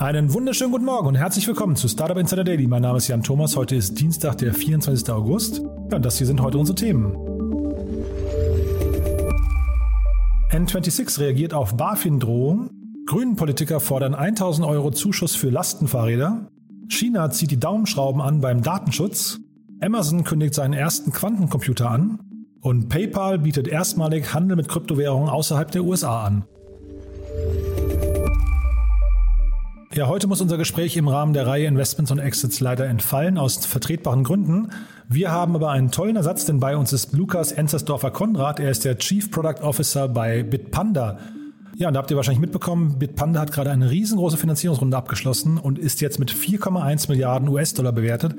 Einen wunderschönen guten Morgen und herzlich willkommen zu Startup Insider Daily. Mein Name ist Jan Thomas. Heute ist Dienstag, der 24. August. Ja, und das hier sind heute unsere Themen. N26 reagiert auf BaFin-Drohung. Grünen Politiker fordern 1000 Euro Zuschuss für Lastenfahrräder. China zieht die Daumenschrauben an beim Datenschutz. Amazon kündigt seinen ersten Quantencomputer an. Und PayPal bietet erstmalig Handel mit Kryptowährungen außerhalb der USA an. Ja, heute muss unser Gespräch im Rahmen der Reihe Investments und Exits leider entfallen, aus vertretbaren Gründen. Wir haben aber einen tollen Ersatz, denn bei uns ist Lukas Enzersdorfer Konrad. Er ist der Chief Product Officer bei Bitpanda. Ja, und da habt ihr wahrscheinlich mitbekommen, Bitpanda hat gerade eine riesengroße Finanzierungsrunde abgeschlossen und ist jetzt mit 4,1 Milliarden US-Dollar bewertet.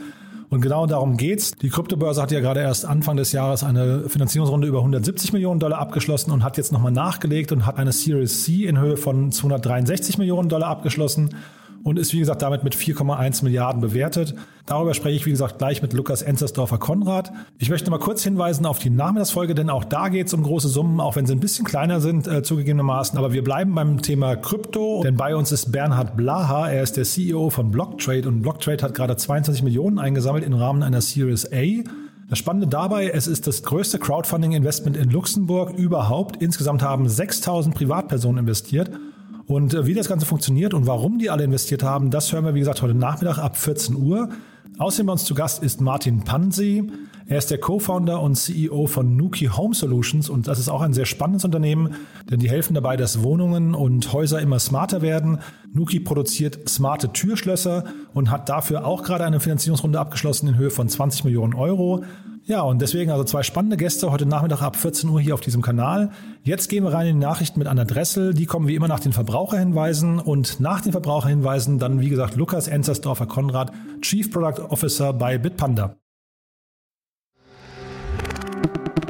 Und genau darum geht's. Die Kryptobörse hat ja gerade erst Anfang des Jahres eine Finanzierungsrunde über 170 Millionen Dollar abgeschlossen und hat jetzt nochmal nachgelegt und hat eine Series C in Höhe von 263 Millionen Dollar abgeschlossen und ist, wie gesagt, damit mit 4,1 Milliarden bewertet. Darüber spreche ich, wie gesagt, gleich mit Lukas Enzersdorfer Konrad. Ich möchte mal kurz hinweisen auf die Nachmittagsfolge, denn auch da geht es um große Summen, auch wenn sie ein bisschen kleiner sind, äh, zugegebenermaßen. Aber wir bleiben beim Thema Krypto, denn bei uns ist Bernhard Blaha. Er ist der CEO von Blocktrade und Blocktrade hat gerade 22 Millionen eingesammelt im Rahmen einer Series A. Das Spannende dabei, es ist das größte Crowdfunding-Investment in Luxemburg überhaupt. Insgesamt haben 6000 Privatpersonen investiert. Und äh, wie das Ganze funktioniert und warum die alle investiert haben, das hören wir, wie gesagt, heute Nachmittag ab 14 Uhr. Außerdem bei uns zu Gast ist Martin Pansi. Er ist der Co-Founder und CEO von Nuki Home Solutions und das ist auch ein sehr spannendes Unternehmen, denn die helfen dabei, dass Wohnungen und Häuser immer smarter werden. Nuki produziert smarte Türschlösser und hat dafür auch gerade eine Finanzierungsrunde abgeschlossen in Höhe von 20 Millionen Euro. Ja, und deswegen also zwei spannende Gäste heute Nachmittag ab 14 Uhr hier auf diesem Kanal. Jetzt gehen wir rein in die Nachrichten mit Anna Dressel. Die kommen wie immer nach den Verbraucherhinweisen und nach den Verbraucherhinweisen dann, wie gesagt, Lukas Enzersdorfer Konrad, Chief Product Officer bei Bitpanda.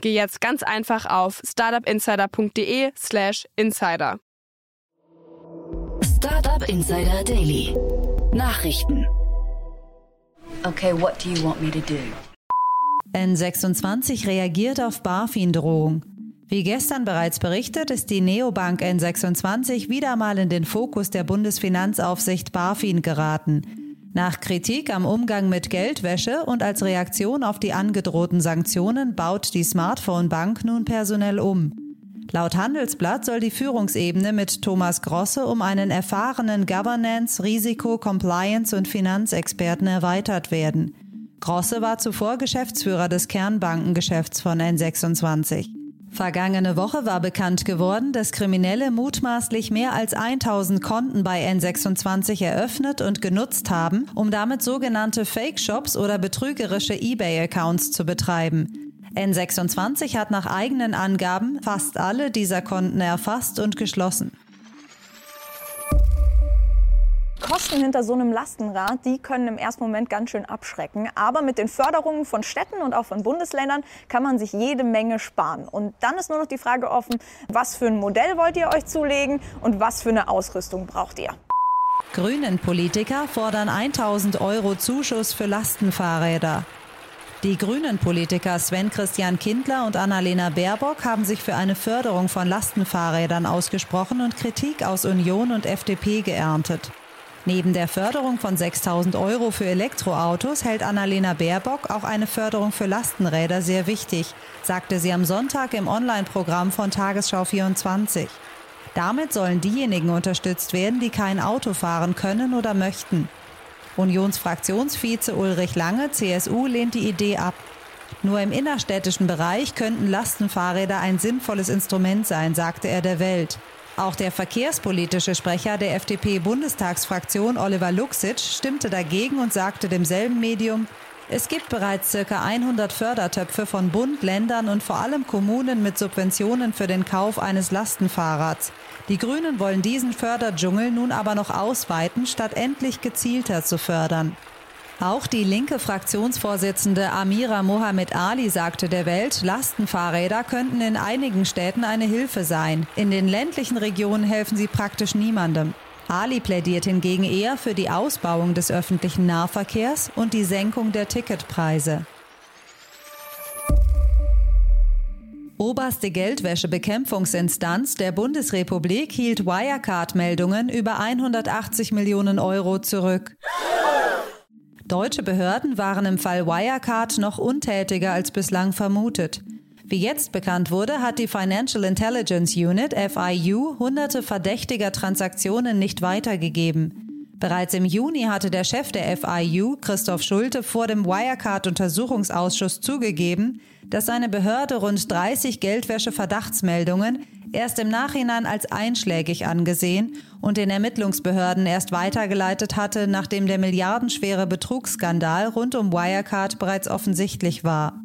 geh jetzt ganz einfach auf startupinsider.de/slash insider. Startup Insider Daily. Nachrichten. Okay, what do you want me to do? N26 reagiert auf BaFin-Drohung. Wie gestern bereits berichtet, ist die Neobank N26 wieder mal in den Fokus der Bundesfinanzaufsicht BaFin geraten. Nach Kritik am Umgang mit Geldwäsche und als Reaktion auf die angedrohten Sanktionen baut die Smartphone-Bank nun personell um. Laut Handelsblatt soll die Führungsebene mit Thomas Grosse um einen erfahrenen Governance-, Risiko-, Compliance- und Finanzexperten erweitert werden. Grosse war zuvor Geschäftsführer des Kernbankengeschäfts von N26. Vergangene Woche war bekannt geworden, dass Kriminelle mutmaßlich mehr als 1000 Konten bei N26 eröffnet und genutzt haben, um damit sogenannte Fake-Shops oder betrügerische eBay-Accounts zu betreiben. N26 hat nach eigenen Angaben fast alle dieser Konten erfasst und geschlossen. Kosten hinter so einem Lastenrad, die können im ersten Moment ganz schön abschrecken. Aber mit den Förderungen von Städten und auch von Bundesländern kann man sich jede Menge sparen. Und dann ist nur noch die Frage offen, was für ein Modell wollt ihr euch zulegen und was für eine Ausrüstung braucht ihr? Grünen Politiker fordern 1000 Euro Zuschuss für Lastenfahrräder. Die grünen Politiker Sven Christian Kindler und Annalena Baerbock haben sich für eine Förderung von Lastenfahrrädern ausgesprochen und Kritik aus Union und FDP geerntet. Neben der Förderung von 6000 Euro für Elektroautos hält Annalena Baerbock auch eine Förderung für Lastenräder sehr wichtig, sagte sie am Sonntag im Online-Programm von Tagesschau 24. Damit sollen diejenigen unterstützt werden, die kein Auto fahren können oder möchten. Unionsfraktionsvize Ulrich Lange, CSU, lehnt die Idee ab. Nur im innerstädtischen Bereich könnten Lastenfahrräder ein sinnvolles Instrument sein, sagte er der Welt. Auch der verkehrspolitische Sprecher der FDP-Bundestagsfraktion Oliver Luxic stimmte dagegen und sagte demselben Medium, es gibt bereits ca. 100 Fördertöpfe von Bund, Ländern und vor allem Kommunen mit Subventionen für den Kauf eines Lastenfahrrads. Die Grünen wollen diesen Förderdschungel nun aber noch ausweiten, statt endlich gezielter zu fördern. Auch die linke Fraktionsvorsitzende Amira Mohamed Ali sagte der Welt, Lastenfahrräder könnten in einigen Städten eine Hilfe sein. In den ländlichen Regionen helfen sie praktisch niemandem. Ali plädiert hingegen eher für die Ausbauung des öffentlichen Nahverkehrs und die Senkung der Ticketpreise. Oberste Geldwäschebekämpfungsinstanz der Bundesrepublik hielt Wirecard-Meldungen über 180 Millionen Euro zurück. Deutsche Behörden waren im Fall Wirecard noch untätiger als bislang vermutet. Wie jetzt bekannt wurde, hat die Financial Intelligence Unit FIU hunderte verdächtiger Transaktionen nicht weitergegeben. Bereits im Juni hatte der Chef der FIU, Christoph Schulte, vor dem Wirecard-Untersuchungsausschuss zugegeben, dass seine Behörde rund 30 Geldwäsche-Verdachtsmeldungen erst im Nachhinein als einschlägig angesehen und den Ermittlungsbehörden erst weitergeleitet hatte, nachdem der milliardenschwere Betrugsskandal rund um Wirecard bereits offensichtlich war.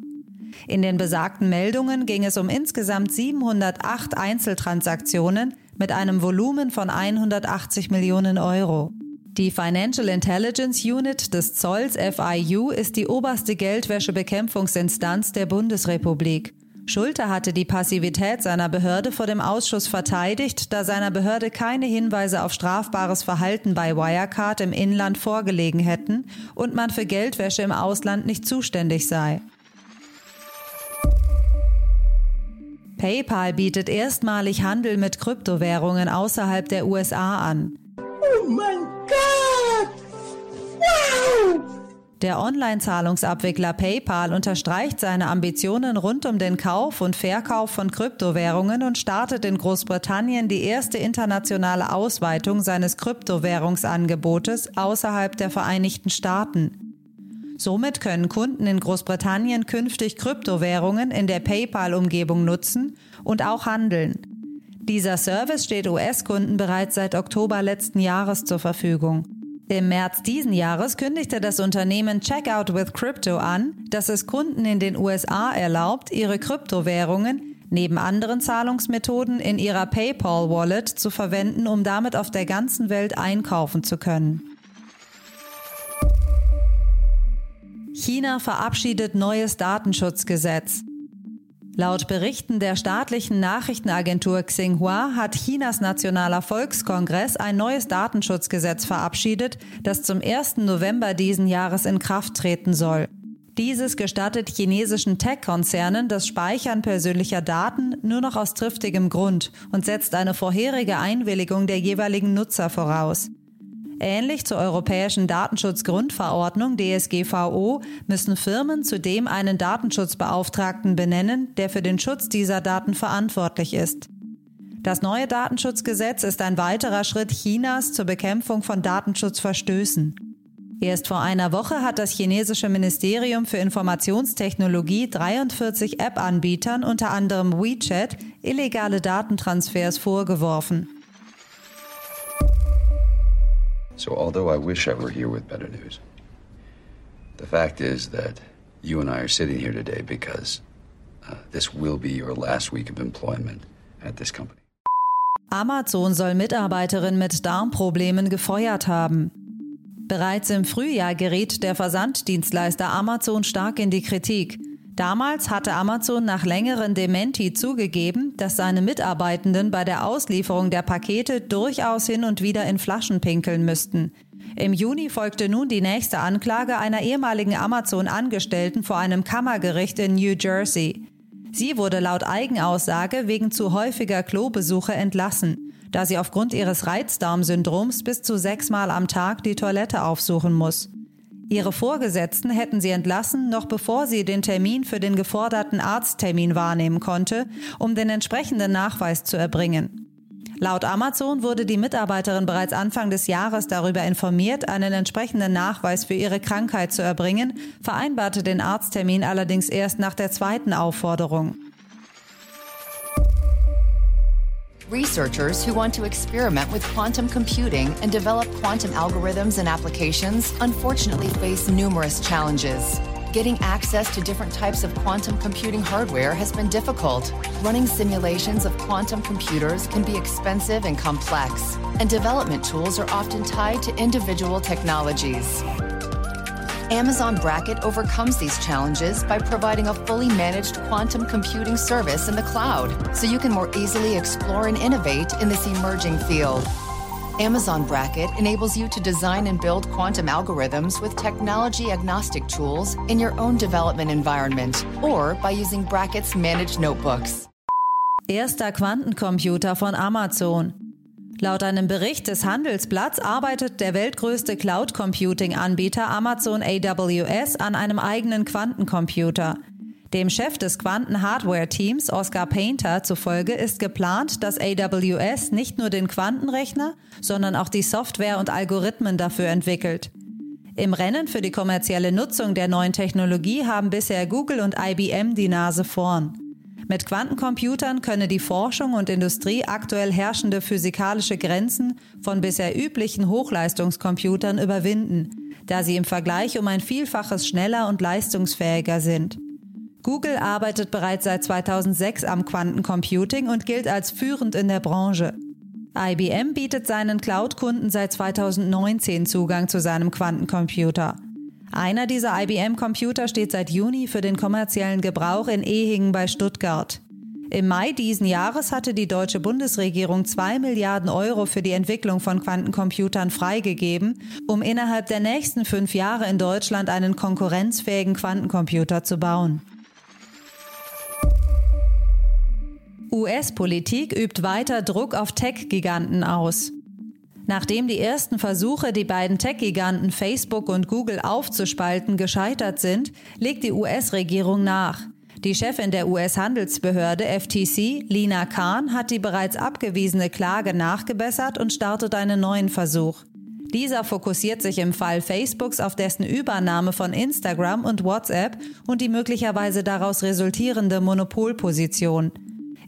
In den besagten Meldungen ging es um insgesamt 708 Einzeltransaktionen mit einem Volumen von 180 Millionen Euro. Die Financial Intelligence Unit des Zolls FIU ist die oberste Geldwäschebekämpfungsinstanz der Bundesrepublik. Schulte hatte die Passivität seiner Behörde vor dem Ausschuss verteidigt, da seiner Behörde keine Hinweise auf strafbares Verhalten bei Wirecard im Inland vorgelegen hätten und man für Geldwäsche im Ausland nicht zuständig sei. PayPal bietet erstmalig Handel mit Kryptowährungen außerhalb der USA an. Oh mein Gott! Wow! Der Online-Zahlungsabwickler PayPal unterstreicht seine Ambitionen rund um den Kauf und Verkauf von Kryptowährungen und startet in Großbritannien die erste internationale Ausweitung seines Kryptowährungsangebotes außerhalb der Vereinigten Staaten. Somit können Kunden in Großbritannien künftig Kryptowährungen in der PayPal-Umgebung nutzen und auch handeln. Dieser Service steht US-Kunden bereits seit Oktober letzten Jahres zur Verfügung. Im März diesen Jahres kündigte das Unternehmen Checkout with Crypto an, dass es Kunden in den USA erlaubt, ihre Kryptowährungen neben anderen Zahlungsmethoden in ihrer PayPal-Wallet zu verwenden, um damit auf der ganzen Welt einkaufen zu können. China verabschiedet neues Datenschutzgesetz. Laut Berichten der staatlichen Nachrichtenagentur Xinhua hat Chinas Nationaler Volkskongress ein neues Datenschutzgesetz verabschiedet, das zum 1. November diesen Jahres in Kraft treten soll. Dieses gestattet chinesischen Tech-Konzernen das Speichern persönlicher Daten nur noch aus triftigem Grund und setzt eine vorherige Einwilligung der jeweiligen Nutzer voraus. Ähnlich zur Europäischen Datenschutzgrundverordnung DSGVO müssen Firmen zudem einen Datenschutzbeauftragten benennen, der für den Schutz dieser Daten verantwortlich ist. Das neue Datenschutzgesetz ist ein weiterer Schritt Chinas zur Bekämpfung von Datenschutzverstößen. Erst vor einer Woche hat das chinesische Ministerium für Informationstechnologie 43 App-Anbietern, unter anderem WeChat, illegale Datentransfers vorgeworfen. So, although I wish I were here with better news, the fact is that you and I are sitting here today because uh, this will be your last week of employment at this company. Amazon soll Mitarbeiterin mit Darmproblemen gefeuert haben. Bereits im Frühjahr geriet der Versanddienstleister Amazon stark in die Kritik. Damals hatte Amazon nach längeren Dementi zugegeben, dass seine Mitarbeitenden bei der Auslieferung der Pakete durchaus hin und wieder in Flaschen pinkeln müssten. Im Juni folgte nun die nächste Anklage einer ehemaligen Amazon-Angestellten vor einem Kammergericht in New Jersey. Sie wurde laut Eigenaussage wegen zu häufiger Klobesuche entlassen. da sie aufgrund ihres Reizdarmsyndroms bis zu sechsmal am Tag die Toilette aufsuchen muss. Ihre Vorgesetzten hätten sie entlassen, noch bevor sie den Termin für den geforderten Arzttermin wahrnehmen konnte, um den entsprechenden Nachweis zu erbringen. Laut Amazon wurde die Mitarbeiterin bereits Anfang des Jahres darüber informiert, einen entsprechenden Nachweis für ihre Krankheit zu erbringen, vereinbarte den Arzttermin allerdings erst nach der zweiten Aufforderung. Researchers who want to experiment with quantum computing and develop quantum algorithms and applications unfortunately face numerous challenges. Getting access to different types of quantum computing hardware has been difficult. Running simulations of quantum computers can be expensive and complex, and development tools are often tied to individual technologies. Amazon Bracket overcomes these challenges by providing a fully managed quantum computing service in the cloud, so you can more easily explore and innovate in this emerging field. Amazon Bracket enables you to design and build quantum algorithms with technology agnostic tools in your own development environment or by using Bracket's managed notebooks. Erster Quantencomputer von Amazon. Laut einem Bericht des Handelsblatts arbeitet der weltgrößte Cloud Computing Anbieter Amazon AWS an einem eigenen Quantencomputer. Dem Chef des Quanten-Hardware-Teams, Oscar Painter, zufolge ist geplant, dass AWS nicht nur den Quantenrechner, sondern auch die Software und Algorithmen dafür entwickelt. Im Rennen für die kommerzielle Nutzung der neuen Technologie haben bisher Google und IBM die Nase vorn. Mit Quantencomputern könne die Forschung und Industrie aktuell herrschende physikalische Grenzen von bisher üblichen Hochleistungscomputern überwinden, da sie im Vergleich um ein Vielfaches schneller und leistungsfähiger sind. Google arbeitet bereits seit 2006 am Quantencomputing und gilt als führend in der Branche. IBM bietet seinen Cloud-Kunden seit 2019 Zugang zu seinem Quantencomputer. Einer dieser IBM-Computer steht seit Juni für den kommerziellen Gebrauch in Ehingen bei Stuttgart. Im Mai diesen Jahres hatte die deutsche Bundesregierung 2 Milliarden Euro für die Entwicklung von Quantencomputern freigegeben, um innerhalb der nächsten fünf Jahre in Deutschland einen konkurrenzfähigen Quantencomputer zu bauen. US-Politik übt weiter Druck auf Tech-Giganten aus. Nachdem die ersten Versuche, die beiden Tech-Giganten Facebook und Google aufzuspalten, gescheitert sind, legt die US-Regierung nach. Die Chefin der US-Handelsbehörde FTC, Lina Khan, hat die bereits abgewiesene Klage nachgebessert und startet einen neuen Versuch. Dieser fokussiert sich im Fall Facebooks auf dessen Übernahme von Instagram und WhatsApp und die möglicherweise daraus resultierende Monopolposition.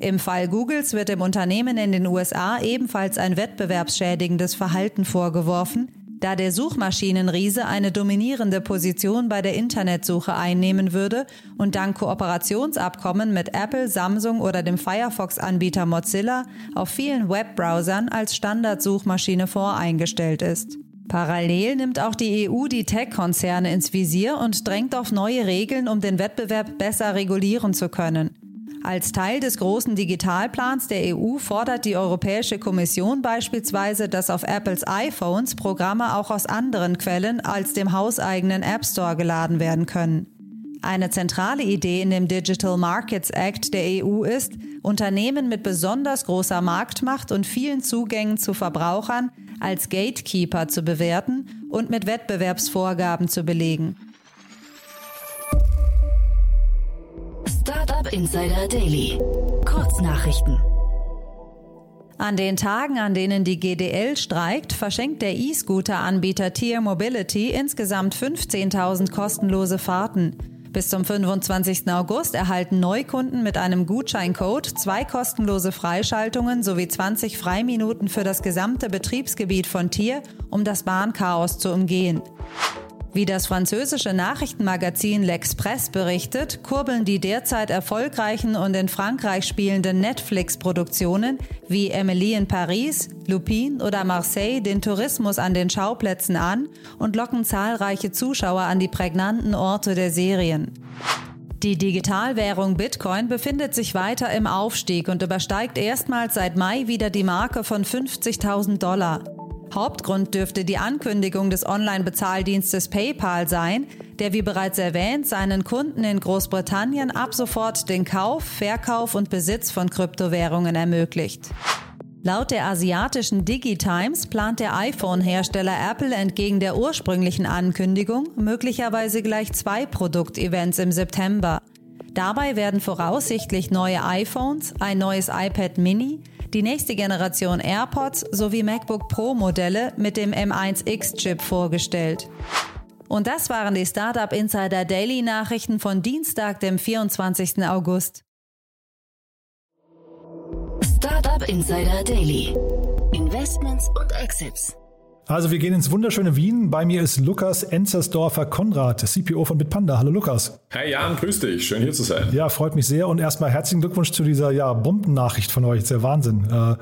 Im Fall Googles wird dem Unternehmen in den USA ebenfalls ein wettbewerbsschädigendes Verhalten vorgeworfen, da der Suchmaschinenriese eine dominierende Position bei der Internetsuche einnehmen würde und dank Kooperationsabkommen mit Apple, Samsung oder dem Firefox-Anbieter Mozilla auf vielen Webbrowsern als Standardsuchmaschine voreingestellt ist. Parallel nimmt auch die EU die Tech-Konzerne ins Visier und drängt auf neue Regeln, um den Wettbewerb besser regulieren zu können. Als Teil des großen Digitalplans der EU fordert die Europäische Kommission beispielsweise, dass auf Apples iPhones Programme auch aus anderen Quellen als dem hauseigenen App Store geladen werden können. Eine zentrale Idee in dem Digital Markets Act der EU ist, Unternehmen mit besonders großer Marktmacht und vielen Zugängen zu Verbrauchern als Gatekeeper zu bewerten und mit Wettbewerbsvorgaben zu belegen. Insider Daily. Kurznachrichten. An den Tagen, an denen die GDL streikt, verschenkt der E-Scooter-Anbieter Tier Mobility insgesamt 15.000 kostenlose Fahrten. Bis zum 25. August erhalten Neukunden mit einem Gutscheincode zwei kostenlose Freischaltungen sowie 20 Freiminuten für das gesamte Betriebsgebiet von Tier, um das Bahnchaos zu umgehen. Wie das französische Nachrichtenmagazin L'Express berichtet, kurbeln die derzeit erfolgreichen und in Frankreich spielenden Netflix-Produktionen wie Emily in Paris, Lupin oder Marseille den Tourismus an den Schauplätzen an und locken zahlreiche Zuschauer an die prägnanten Orte der Serien. Die Digitalwährung Bitcoin befindet sich weiter im Aufstieg und übersteigt erstmals seit Mai wieder die Marke von 50.000 Dollar. Hauptgrund dürfte die Ankündigung des Online-Bezahldienstes PayPal sein, der wie bereits erwähnt seinen Kunden in Großbritannien ab sofort den Kauf, Verkauf und Besitz von Kryptowährungen ermöglicht. Laut der asiatischen DigiTimes plant der iPhone-Hersteller Apple entgegen der ursprünglichen Ankündigung möglicherweise gleich zwei Produktevents im September. Dabei werden voraussichtlich neue iPhones, ein neues iPad Mini, die nächste Generation AirPods sowie MacBook Pro Modelle mit dem M1X-Chip vorgestellt. Und das waren die Startup Insider Daily Nachrichten von Dienstag, dem 24. August. Startup Insider Daily. Investments und Exits. Also wir gehen ins wunderschöne Wien. Bei mir ist Lukas Enzersdorfer Konrad, CPO von Bitpanda. Hallo Lukas. Hi Jan, grüß dich. Schön hier zu sein. Ja, freut mich sehr. Und erstmal herzlichen Glückwunsch zu dieser ja, Bombennachricht von euch. Das ist der Wahnsinn. Äh,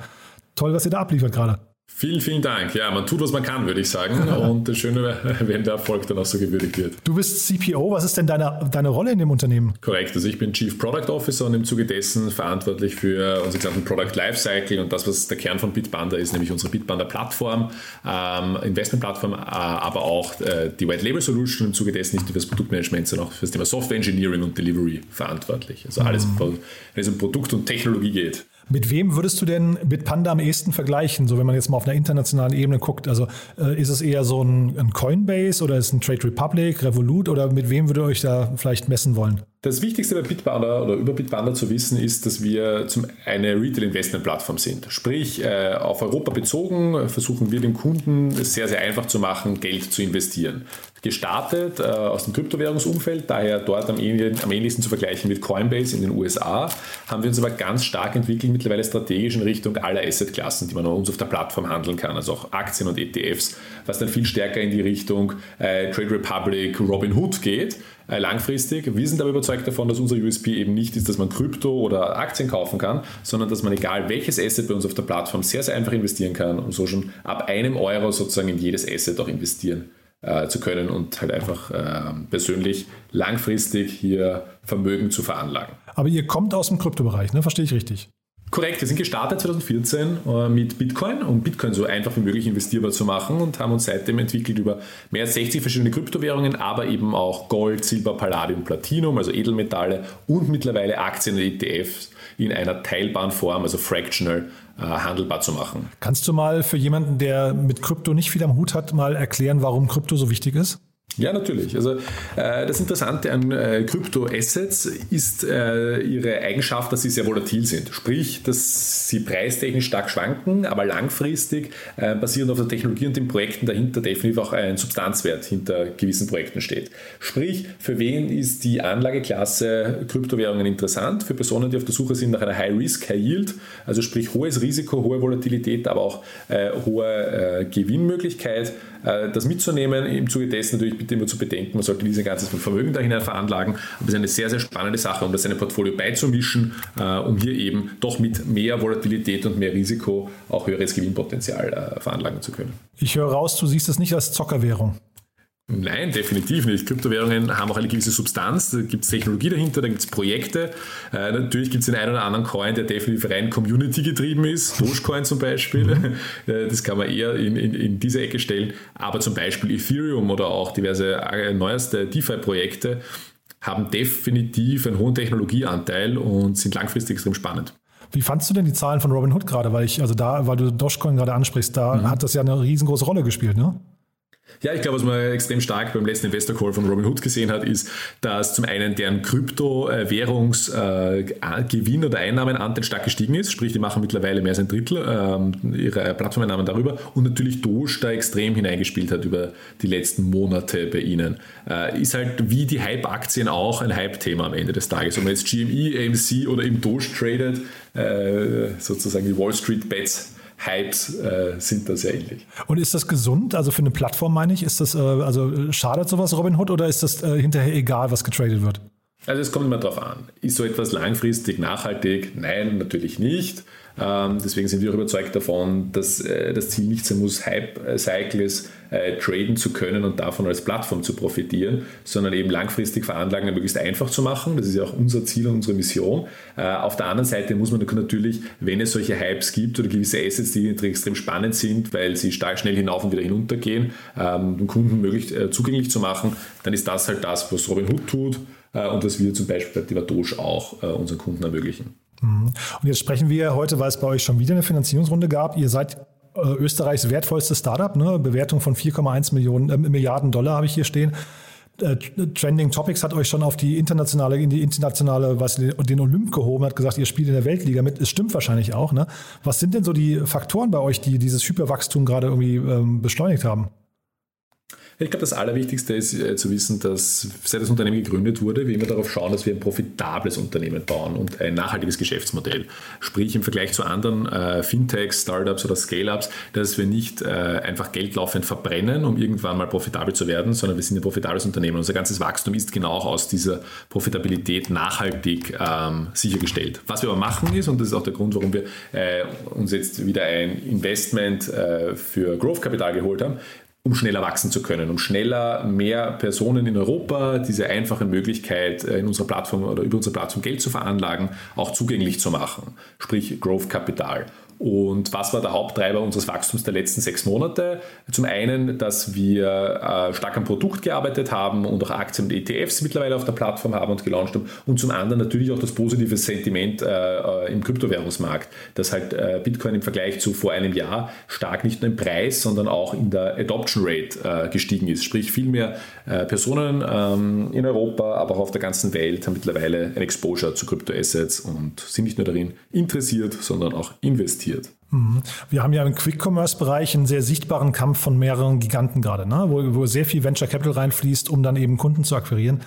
toll, was ihr da abliefert gerade. Vielen, vielen Dank. Ja, man tut, was man kann, würde ich sagen. Und das Schöne, wenn der Erfolg dann auch so gewürdigt wird. Du bist CPO. Was ist denn deine, deine Rolle in dem Unternehmen? Korrekt. Also ich bin Chief Product Officer und im Zuge dessen verantwortlich für unseren gesamten Product Lifecycle und das, was der Kern von Bitpanda ist, nämlich unsere Bitpanda-Plattform, ähm, Investment-Plattform, äh, aber auch äh, die White Label Solution. Im Zuge dessen nicht nur für das Produktmanagement, sondern auch für das Thema Software Engineering und Delivery verantwortlich. Also alles, mhm. wenn es um Produkt und Technologie geht. Mit wem würdest du denn Bitpanda am ehesten vergleichen? So, wenn man jetzt mal auf einer internationalen Ebene guckt, also äh, ist es eher so ein, ein Coinbase oder ist es ein Trade Republic, Revolut oder mit wem würdet ihr euch da vielleicht messen wollen? Das Wichtigste bei Bitpanda oder über Bitpanda zu wissen ist, dass wir zum eine Retail-Investment-Plattform sind. Sprich, äh, auf Europa bezogen versuchen wir dem Kunden sehr, sehr einfach zu machen, Geld zu investieren. Gestartet äh, aus dem Kryptowährungsumfeld, daher dort am, ähnlichsten zu vergleichen mit Coinbase in den USA, haben wir uns aber ganz stark entwickelt, mittlerweile strategisch in Richtung aller Assetklassen, die man uns auf der Plattform handeln kann, also auch Aktien und ETFs, was dann viel stärker in die Richtung äh, Trade Republic, Robinhood geht langfristig. Wir sind aber überzeugt davon, dass unser USP eben nicht ist, dass man Krypto oder Aktien kaufen kann, sondern dass man egal welches Asset bei uns auf der Plattform sehr, sehr einfach investieren kann und so schon ab einem Euro sozusagen in jedes Asset auch investieren äh, zu können und halt einfach äh, persönlich langfristig hier Vermögen zu veranlagen. Aber ihr kommt aus dem Kryptobereich, ne? Verstehe ich richtig? Korrekt, wir sind gestartet 2014 äh, mit Bitcoin, um Bitcoin so einfach wie möglich investierbar zu machen und haben uns seitdem entwickelt über mehr als 60 verschiedene Kryptowährungen, aber eben auch Gold, Silber, Palladium, Platinum, also Edelmetalle und mittlerweile Aktien und ETFs in einer teilbaren Form, also fractional, äh, handelbar zu machen. Kannst du mal für jemanden, der mit Krypto nicht viel am Hut hat, mal erklären, warum Krypto so wichtig ist? Ja, natürlich. Also äh, das Interessante an äh, Kryptoassets ist äh, ihre Eigenschaft, dass sie sehr volatil sind. Sprich, dass sie preistechnisch stark schwanken, aber langfristig äh, basierend auf der Technologie und den Projekten dahinter definitiv auch ein Substanzwert hinter gewissen Projekten steht. Sprich, für wen ist die Anlageklasse Kryptowährungen interessant? Für Personen, die auf der Suche sind nach einer High Risk, High Yield, also sprich hohes Risiko, hohe Volatilität, aber auch äh, hohe äh, Gewinnmöglichkeit das mitzunehmen. Im Zuge dessen natürlich bitte immer zu bedenken, man sollte diese ganze Vermögen da hinein veranlagen. Aber es ist eine sehr, sehr spannende Sache, um das in ein Portfolio beizumischen, äh, um hier eben doch mit mehr Volatilität und mehr Risiko auch höheres Gewinnpotenzial äh, veranlagen zu können. Ich höre raus, du siehst es nicht als Zockerwährung. Nein, definitiv nicht. Kryptowährungen haben auch eine gewisse Substanz, da gibt es Technologie dahinter, da gibt es Projekte. Äh, natürlich gibt es den einen oder anderen Coin, der definitiv rein Community getrieben ist, Dogecoin zum Beispiel. Mhm. Äh, das kann man eher in, in, in, diese Ecke stellen. Aber zum Beispiel Ethereum oder auch diverse äh, neueste DeFi-Projekte haben definitiv einen hohen Technologieanteil und sind langfristig extrem spannend. Wie fandst du denn die Zahlen von Robinhood gerade? Weil ich, also da, weil du Dogecoin gerade ansprichst, da mhm. hat das ja eine riesengroße Rolle gespielt, ne? Ja, ich glaube, was man extrem stark beim letzten Investor Call von Robinhood gesehen hat, ist, dass zum einen deren Kryptowährungsgewinn oder Einnahmenanteil stark gestiegen ist, sprich, die machen mittlerweile mehr als ein Drittel ähm, ihrer Plattformeinnahmen darüber und natürlich Doge da extrem hineingespielt hat über die letzten Monate bei ihnen. Äh, ist halt wie die Hype-Aktien auch ein Hype-Thema am Ende des Tages. Ob man jetzt GME, AMC oder im Doge tradet, äh, sozusagen die Wall Street Bets Hypes äh, sind da sehr ähnlich. Und ist das gesund? Also für eine Plattform meine ich, ist das, äh, also schadet sowas Robinhood oder ist das äh, hinterher egal, was getradet wird? Also es kommt immer darauf an. Ist so etwas langfristig nachhaltig? Nein, natürlich nicht. Ähm, deswegen sind wir auch überzeugt davon, dass äh, das Ziel nicht sein muss, Hype-Cycles äh, traden zu können und davon als Plattform zu profitieren, sondern eben langfristig Veranlagen möglichst einfach zu machen. Das ist ja auch unser Ziel und unsere Mission. Äh, auf der anderen Seite muss man natürlich, wenn es solche Hypes gibt oder gewisse Assets, die extrem spannend sind, weil sie stark schnell hinauf und wieder hinuntergehen, ähm, den Kunden möglichst äh, zugänglich zu machen, dann ist das halt das, was Robinhood tut äh, und was wir zum Beispiel bei Doge auch äh, unseren Kunden ermöglichen. Mhm. Und jetzt sprechen wir heute, weil es bei euch schon wieder eine Finanzierungsrunde gab. Ihr seid äh, Österreichs wertvollstes Startup, ne? Bewertung von 4,1 Millionen äh, Milliarden Dollar habe ich hier stehen. Äh, Trending Topics hat euch schon auf die internationale, in die internationale, was den Olymp gehoben hat, gesagt, ihr spielt in der Weltliga mit. Es stimmt wahrscheinlich auch. Ne? Was sind denn so die Faktoren bei euch, die dieses Hyperwachstum gerade irgendwie ähm, beschleunigt haben? Ich glaube, das Allerwichtigste ist äh, zu wissen, dass seit das Unternehmen gegründet wurde, wir immer darauf schauen, dass wir ein profitables Unternehmen bauen und ein nachhaltiges Geschäftsmodell. Sprich im Vergleich zu anderen äh, Fintechs, Startups oder Scale-Ups, dass wir nicht äh, einfach Geld laufend verbrennen, um irgendwann mal profitabel zu werden, sondern wir sind ein profitables Unternehmen. Unser ganzes Wachstum ist genau aus dieser Profitabilität nachhaltig ähm, sichergestellt. Was wir aber machen ist, und das ist auch der Grund, warum wir äh, uns jetzt wieder ein Investment äh, für Growth Capital geholt haben, um schneller wachsen zu können, um schneller mehr Personen in Europa diese einfache Möglichkeit äh, in unserer Plattform oder über unsere Plattform Geld zu veranlagen, auch zugänglich zu machen, sprich Growth Capital. Und was war der Haupttreiber unseres Wachstums der letzten sechs Monate? Zum einen, dass wir äh, stark am Produkt gearbeitet haben und auch Aktien und ETFs mittlerweile auf der Plattform haben und gelauncht haben. Und zum anderen natürlich auch das positive Sentiment äh, äh, im Kryptowährungsmarkt, dass halt Bitcoin im Vergleich zu vor einem Jahr stark nicht nur im Preis, sondern auch in der Adoption Rate gestiegen ist. Sprich, viel mehr Personen ähm, in Europa, aber auch auf der ganzen Welt haben mittlerweile ein Exposure zu Kryptoassets und sind nicht nur darin interessiert, sondern auch investiert investiert. Mhm. Wir haben ja im Quick-Commerce-Bereich einen sehr sichtbaren Kampf von mehreren Giganten gerade, ne? wo, wo sehr viel Venture Capital reinfließt, um dann eben Kunden zu akquirieren.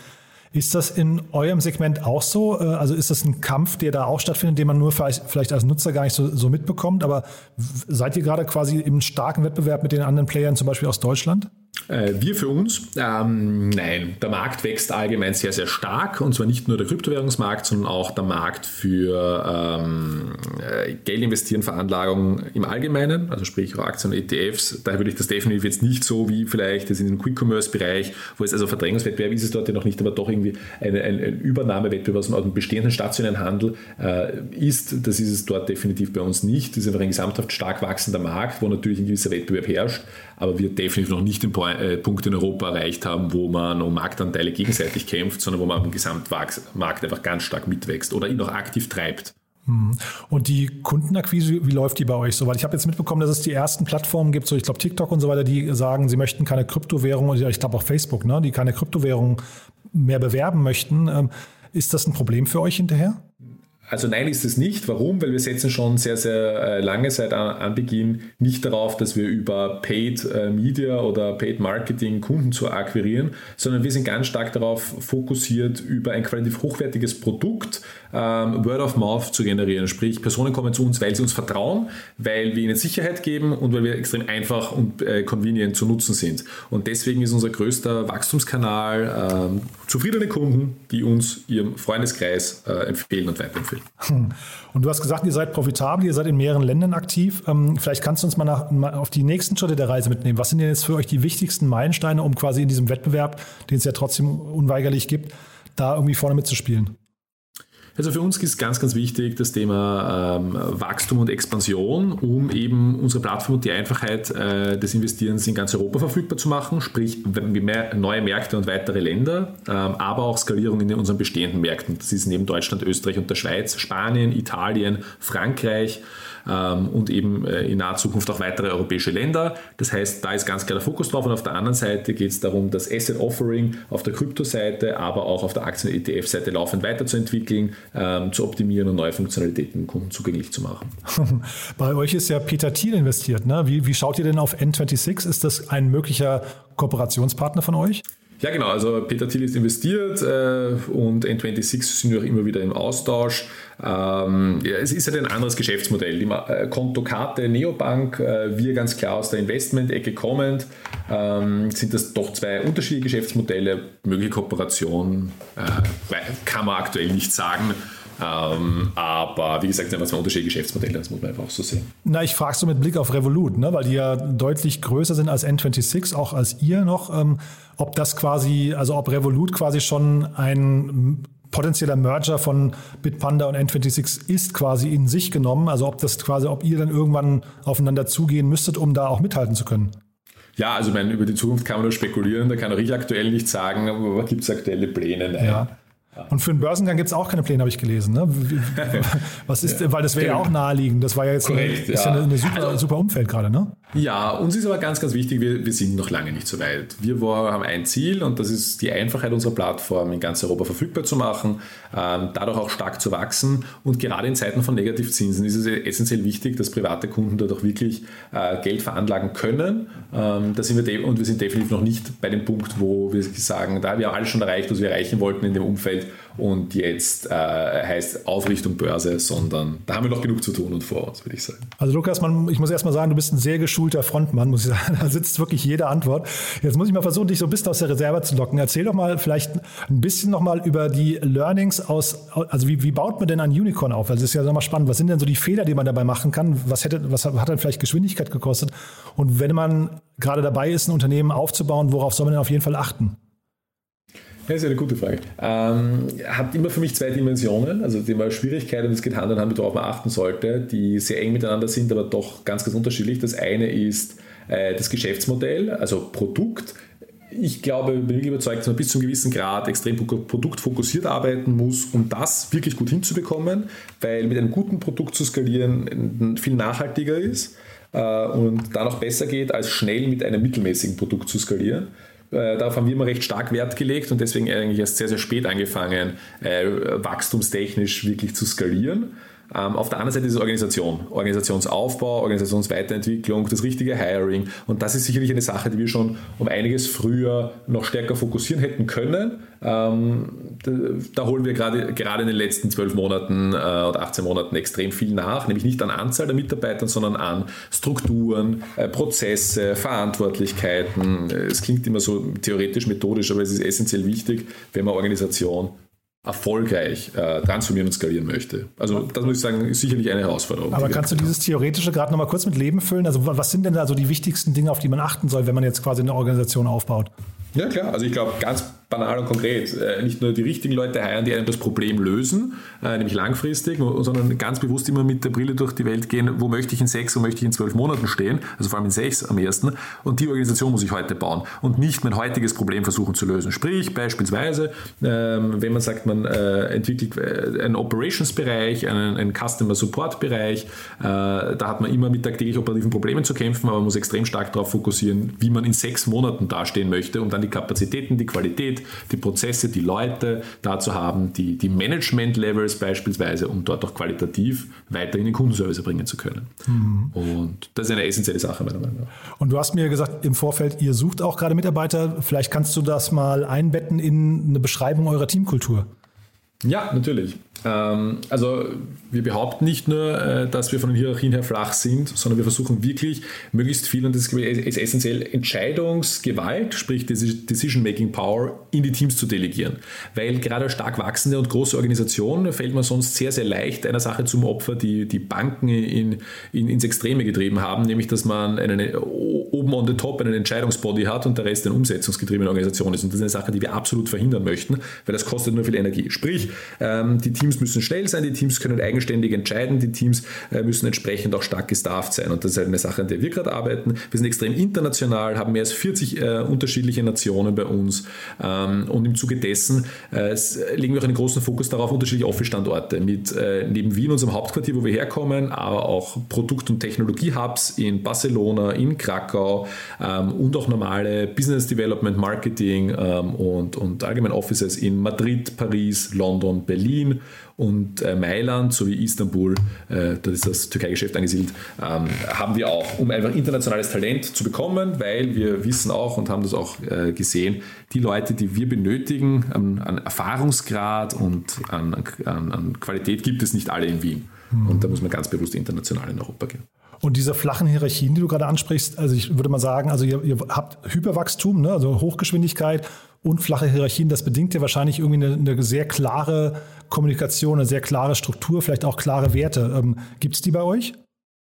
Ist das in eurem Segment auch so? Äh, also ist das ein Kampf, der da auch stattfindet, den man nur vielleicht als Nutzer gar nicht so, so mitbekommt? Aber seid ihr gerade quasi im starken Wettbewerb mit den anderen Playern, zum Beispiel aus Deutschland? Äh, wir für uns? Ähm, nein, der Markt wächst allgemein sehr, sehr stark und zwar nicht nur der Kryptowährungsmarkt, sondern auch der Markt für ähm, äh, Geld investieren, Veranlagung im Allgemeinen, also sprich Aktien und ETFs. Daher würde ich das definitiv jetzt nicht so wie vielleicht das in dem Quick-Commerce-Bereich, wo es also Verdrängungswettbewerb ist es dort ja noch nicht, aber doch irgendwie eine, ein, ein Übernahmewettbewerb aus dem bestehenden stationären Handel äh, ist. Das ist es dort definitiv bei uns nicht. Das ist einfach ein gesamthaft stark wachsender Markt, wo natürlich ein gewisser Wettbewerb herrscht, aber wir definitiv noch nicht im äh, Punkt in Europa erreicht haben, wo man um Marktanteile gegenseitig kämpft, sondern wo man am Gesamtmarkt einfach ganz stark mitwächst oder ihn auch aktiv treibt. Hm. Und die Kundenakquise, wie läuft die bei euch so? Weil ich habe jetzt mitbekommen, dass es die ersten Plattformen gibt, so ich glaube TikTok und so weiter, die sagen, sie möchten keine Kryptowährung, oder ich glaube auch Facebook, ne, die keine Kryptowährung mehr bewerben möchten. Ähm, ist das ein Problem für euch hinterher? Also nein ist es nicht. Warum? Weil wir setzen schon sehr, sehr äh, lange seit Anbeginn nicht darauf, dass wir über Paid äh, Media oder Paid Marketing Kunden zu akquirieren, sondern wir sind ganz stark darauf fokussiert, über ein qualitativ hochwertiges Produkt ähm, Word of Mouth zu generieren. Sprich, Personen kommen zu uns, weil sie uns vertrauen, weil wir ihnen Sicherheit geben und weil wir extrem einfach und äh, convenient zu nutzen sind. Und deswegen ist unser größter Wachstumskanal ähm, zufriedene Kunden, die uns ihrem Freundeskreis äh, empfehlen und weiterempfehlen. Hm. Und du hast gesagt, ihr seid profitabel, ihr seid in mehreren Ländern aktiv. Ähm, vielleicht kannst du uns mal, nach, mal auf die nächsten Schritte der Reise mitnehmen. Was sind denn jetzt für euch die wichtigsten Meilensteine, um quasi in diesem Wettbewerb, den es ja trotzdem unweigerlich gibt, da irgendwie vorne mitzuspielen? Also für uns ist ganz, ganz wichtig das Thema ähm, Wachstum und Expansion, um eben unsere Plattform und die Einfachheit äh, des Investierens in ganz Europa verfügbar zu machen, sprich mehr, neue Märkte und weitere Länder, ähm, aber auch Skalierung in unseren bestehenden Märkten. Das ist neben Deutschland, Österreich und der Schweiz, Spanien, Italien, Frankreich ähm, und eben äh, in naher Zukunft auch weitere europäische Länder. Das heißt, da ist ganz klar der Fokus drauf und auf der anderen Seite geht es darum, das Asset Offering auf der Kryptoseite, aber auch auf der Aktien-ETF-Seite laufend weiterzuentwickeln, ähm, zu optimieren und neue Funktionalitäten Kunden zugänglich zu machen. Bei euch ist ja Peter Thiel investiert. Ne? Wie, wie schaut ihr denn auf N26? Ist das ein möglicher Kooperationspartner von euch? Ja, genau. Also Peter Thiel ist investiert äh, und N26 sind wir auch immer wieder im Austausch. Ähm, ja, es ist halt ein anderes Geschäftsmodell. Die äh, Kontokarte Neobank, äh, wir ganz klar aus der Investment-Ecke kommend, ähm, sind das doch zwei unterschiedliche Geschäftsmodelle. Mögliche Kooperation äh, kann man aktuell nicht sagen. Ähm, aber wie gesagt, sind zwei unterschiedliche Geschäftsmodelle, das muss man einfach auch so sehen. Na, ich frage so mit Blick auf Revolut, ne, weil die ja deutlich größer sind als N26, auch als ihr noch, ähm, ob das quasi, also ob Revolut quasi schon ein potenzieller Merger von Bitpanda und N26 ist quasi in sich genommen, also ob das quasi, ob ihr dann irgendwann aufeinander zugehen müsstet, um da auch mithalten zu können. Ja, also ich meine, über die Zukunft kann man nur spekulieren, da kann auch ich aktuell nicht sagen, aber gibt es aktuelle Pläne? Nein. Ja. Und für einen Börsengang gibt es auch keine Pläne, habe ich gelesen. Ne? Was ist, ja. weil das wäre ja auch naheliegend. Das war ja jetzt Korrekt, eine, ist ja. eine, super, also, super Umfeld gerade, ne? Ja, uns ist aber ganz, ganz wichtig, wir, wir sind noch lange nicht so weit. Wir war, haben ein Ziel und das ist die Einfachheit unserer Plattform in ganz Europa verfügbar zu machen, ähm, dadurch auch stark zu wachsen. Und gerade in Zeiten von Negativzinsen ist es essentiell wichtig, dass private Kunden auch wirklich äh, Geld veranlagen können. Ähm, da sind wir und wir sind definitiv noch nicht bei dem Punkt, wo wir sagen, da wir haben alles schon erreicht, was wir erreichen wollten in dem Umfeld und jetzt äh, heißt Aufrichtung Börse, sondern da haben wir noch genug zu tun und vor uns, würde ich sagen. Also Lukas, man, ich muss erstmal sagen, du bist ein sehr geschulter Frontmann, muss ich sagen. Da sitzt wirklich jede Antwort. Jetzt muss ich mal versuchen, dich so ein bisschen aus der Reserve zu locken. Erzähl doch mal vielleicht ein bisschen nochmal über die Learnings aus, also wie, wie baut man denn ein Unicorn auf? Also das ist ja nochmal spannend. Was sind denn so die Fehler, die man dabei machen kann? Was, hätte, was hat dann vielleicht Geschwindigkeit gekostet? Und wenn man gerade dabei ist, ein Unternehmen aufzubauen, worauf soll man denn auf jeden Fall achten? Das ist eine gute Frage. Ähm, hat immer für mich zwei Dimensionen, also Thema Schwierigkeit und es geht Hand in Hand, worauf man achten sollte, die sehr eng miteinander sind, aber doch ganz, ganz unterschiedlich. Das eine ist äh, das Geschäftsmodell, also Produkt. Ich glaube, bin wirklich überzeugt, dass man bis zu einem gewissen Grad extrem produktfokussiert arbeiten muss, um das wirklich gut hinzubekommen, weil mit einem guten Produkt zu skalieren viel nachhaltiger ist äh, und dann auch besser geht, als schnell mit einem mittelmäßigen Produkt zu skalieren. Äh, darauf haben wir immer recht stark Wert gelegt und deswegen eigentlich erst sehr, sehr spät angefangen, äh, wachstumstechnisch wirklich zu skalieren. Ähm, auf der anderen Seite ist es Organisation, Organisationsaufbau, Organisationsweiterentwicklung, das richtige Hiring. Und das ist sicherlich eine Sache, die wir schon um einiges früher noch stärker fokussieren hätten können. Ähm, da, holen wir gerade, gerade in den letzten zwölf Monaten äh, oder 18 Monaten extrem viel nach, nämlich nicht an Anzahl der Mitarbeiter, sondern an Strukturen, äh, Prozesse, Verantwortlichkeiten. Es klingt immer so theoretisch, methodisch, aber es ist essentiell wichtig, wenn man Organisation erfolgreich äh, transformieren und skalieren möchte. Also das muss ich sagen, ist sicherlich eine Herausforderung. Aber kannst du dieses Theoretische gerade nochmal kurz mit Leben füllen? Also was sind denn da so die wichtigsten Dinge, auf die man achten soll, wenn man jetzt quasi eine Organisation aufbaut? Ja klar, also ich glaube ganz banal und konkret, äh, nicht nur die richtigen Leute heiren, die einem das Problem lösen, äh, nämlich langfristig, sondern ganz bewusst immer mit der Brille durch die Welt gehen, wo möchte ich in sechs, wo möchte ich in zwölf Monaten stehen, also vor allem in sechs am ersten. Und die Organisation muss ich heute bauen und nicht mein heutiges Problem versuchen zu lösen. Sprich, beispielsweise, ähm, wenn man sagt, man äh, entwickelt einen Operations-Bereich, einen, einen Customer-Support-Bereich, da hat man immer mit tagtäglich operativen Problemen zu kämpfen, aber man muss extrem stark darauf fokussieren, wie man in sechs Monaten dastehen möchte, um dann die Kapazitäten, die Qualität, die Prozesse, die Leute dazu haben, die, die Management-Levels beispielsweise, um dort auch qualitativ weiterhin den Kundenservice erbringen zu können. Mhm. Und das ist eine essentielle Sache meiner Meinung nach. Und du hast mir gesagt im Vorfeld, ihr sucht auch gerade Mitarbeiter. Vielleicht kannst du das mal einbetten in eine Beschreibung eurer Teamkultur. Ja, natürlich. Ähm, also wir behaupten nicht nur, äh, dass wir von den Hierarchien her flach sind, sondern wir versuchen wirklich möglichst viel, und das ist essentiell, Entscheidungsgewalt, sprich Decision-Making Power, in die Teams zu delegieren. Weil gerade stark wachsende und große Organisationen fällt man sonst sehr, sehr leicht einer Sache zum Opfer, die die Banken in, in, ins Extreme getrieben haben, nämlich dass man einen, oben on the top einen Entscheidungsbody hat und der Rest eine umsetzungsgetriebene Organisation ist. Und das ist eine Sache, die wir absolut verhindern möchten, weil das kostet nur viel Energie. Sprich, ähm, die Teams Teams müssen schnell sein, die Teams können eigenständig entscheiden, die Teams äh, müssen entsprechend auch stark gestafft sein. Und das ist halt eine Sache, an der wir gerade arbeiten. Wir sind extrem international, haben mehr als 40 äh, unterschiedliche Nationen bei uns. Ähm, und im Zuge dessen äh, legen wir auch einen großen Fokus darauf, unterschiedliche Office-Standorte mit äh, neben Wien, unserem Hauptquartier, wo wir herkommen, aber auch Produkt- und Technologie-Hubs in Barcelona, in Krakau ähm, und auch normale Business Development, Marketing ähm, und, und allgemein Offices in Madrid, Paris, London, Berlin und äh, Mailand sowie Istanbul, äh, da ist das Türkei-Geschäft angesiedelt, ähm, haben wir auch, um einfach internationales Talent zu bekommen, weil wir wissen auch und haben das auch äh, gesehen, die Leute, die wir benötigen an, an Erfahrungsgrad und an, an, an, Qualität gibt es nicht alle in Wien. Mhm. Und da muss man ganz bewusst international in Europa gehen. Und diese flachen Hierarchien, die du gerade ansprichst, also ich würde mal sagen, also ihr, ihr habt Hyperwachstum, ne, also Hochgeschwindigkeit und flache Hierarchien, das bedingt ja wahrscheinlich irgendwie eine, eine sehr klare Kommunikation, eine sehr klare Struktur, vielleicht auch klare Werte. Ähm, Gibt es die bei euch?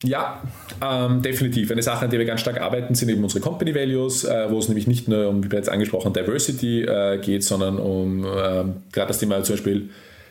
Ja, ähm, definitiv. Eine Sache, an der wir ganz stark arbeiten, sind eben unsere Company Values, äh, wo es nämlich nicht nur um, wie bereits angesprochen, Diversity äh, geht, sondern um äh, gerade das Thema zum Beispiel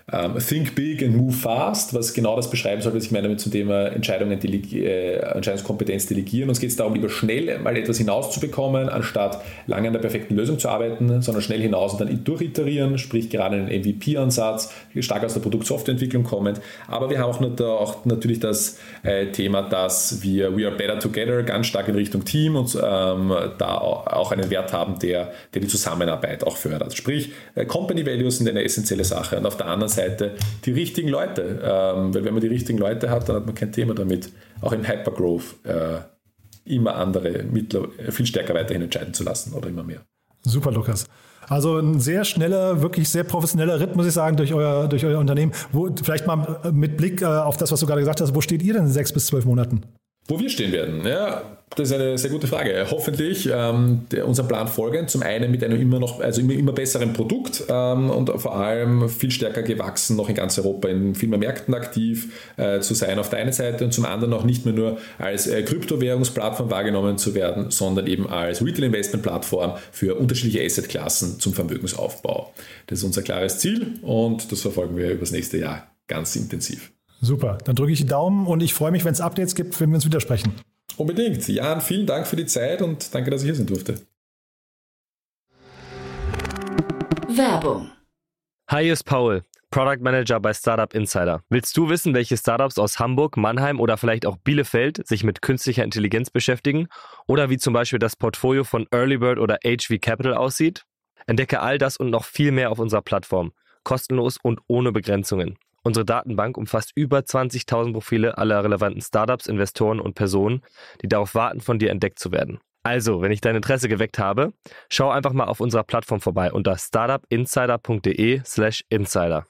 ähm, Think Big and Move Fast, was genau das beschreiben soll, was ich meine mit zum Thema Entscheidungen äh, Entscheidungskompetenz delegieren. Uns geht es darum, lieber schnell mal etwas hinauszubekommen, anstatt lange an der perfekten Lösung zu arbeiten, sondern schnell hinaus und dann durchiterieren, sprich gerade einen MVP-Ansatz, stark aus der Produkt-Softwareentwicklung kommend. Aber wir haben auch, da, auch natürlich das äh, Thema, dass wir We Are Better Together ganz stark in Richtung Team und ähm, da auch einen Wert haben, der, der die Zusammenarbeit auch fördert. Sprich, äh, Company Values sind eine essentielle Sache und auf der anderen Seite die richtigen Leute. Ähm, weil wenn man die richtigen Leute hat, dann hat man kein Thema damit, auch im Hypergrowth äh, immer andere mittler, viel stärker weiterhin entscheiden zu lassen oder immer mehr. Super, Lukas. Also ein sehr schneller, wirklich sehr professioneller Ritt, muss ich sagen, durch euer, durch euer Unternehmen. Wo, vielleicht mal mit Blick äh, auf das, was du gerade gesagt hast, wo steht ihr denn in sechs bis zwölf Monaten? Wo wir stehen werden, ja, das ist eine sehr gute Frage. Hoffentlich ähm, der, unserem Plan folgend, zum einen mit einem immer noch, also immer, immer besseren Produkt ähm, und vor allem viel stärker gewachsen, noch in ganz Europa in viel mehr Märkten aktiv äh, zu sein auf der einen Seite und zum anderen auch nicht mehr nur als äh, Kryptowährungsplattform wahrgenommen zu werden, sondern eben als Retail-Investment-Plattform für unterschiedliche Assetklassen zum Vermögensaufbau. Das ist unser klares Ziel und das verfolgen wir über das nächste Jahr ganz intensiv. Super, dann drücke ich die Daumen und ich freue mich, wenn es Updates gibt, wenn wir uns widersprechen. Unbedingt. Jan, vielen Dank für die Zeit und danke, dass ich hier sein durfte. Werbung. Hi, hier ist Paul, Product Manager bei Startup Insider. Willst du wissen, welche Startups aus Hamburg, Mannheim oder vielleicht auch Bielefeld sich mit künstlicher Intelligenz beschäftigen? Oder wie zum Beispiel das Portfolio von Earlybird oder HV Capital aussieht? Entdecke all das und noch viel mehr auf unserer Plattform. Kostenlos und ohne Begrenzungen. Unsere Datenbank umfasst über 20.000 Profile aller relevanten Startups, Investoren und Personen, die darauf warten, von dir entdeckt zu werden. Also, wenn ich dein Interesse geweckt habe, schau einfach mal auf unserer Plattform vorbei unter startupinsider.de/slash insider.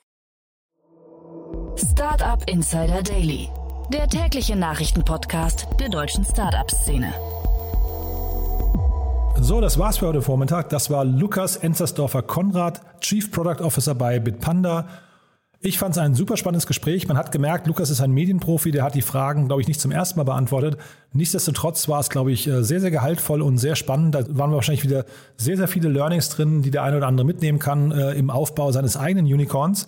Startup Insider Daily, der tägliche Nachrichtenpodcast der deutschen Startup-Szene. So, das war's für heute Vormittag. Das war Lukas Enzersdorfer Konrad, Chief Product Officer bei Bitpanda. Ich fand es ein super spannendes Gespräch. Man hat gemerkt, Lukas ist ein Medienprofi, der hat die Fragen, glaube ich, nicht zum ersten Mal beantwortet. Nichtsdestotrotz war es, glaube ich, äh, sehr, sehr gehaltvoll und sehr spannend. Da waren wahrscheinlich wieder sehr, sehr viele Learnings drin, die der eine oder andere mitnehmen kann äh, im Aufbau seines eigenen Unicorns.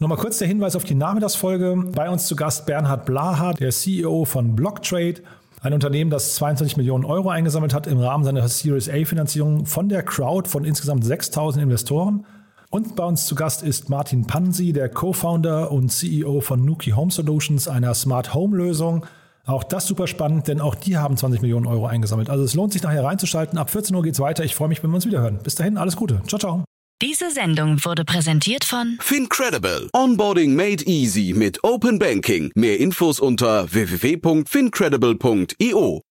Nochmal kurz der Hinweis auf die Nachmittagsfolge. Bei uns zu Gast Bernhard Blaha, der CEO von Blocktrade, ein Unternehmen, das 22 Millionen Euro eingesammelt hat im Rahmen seiner Series A-Finanzierung von der Crowd von insgesamt 6000 Investoren. Und bei uns zu Gast ist Martin Pansi, der Co-Founder und CEO von Nuki Home Solutions, einer Smart Home Lösung. Auch das super spannend, denn auch die haben 20 Millionen Euro eingesammelt. Also es lohnt sich nachher reinzuschalten. Ab 14 Uhr geht's weiter. Ich freue mich, wenn wir uns wieder hören. Bis dahin, alles Gute. Ciao, ciao. Diese Sendung wurde präsentiert von Fincredible. Onboarding made easy mit Open Banking. Mehr Infos unter www.fincredible.io.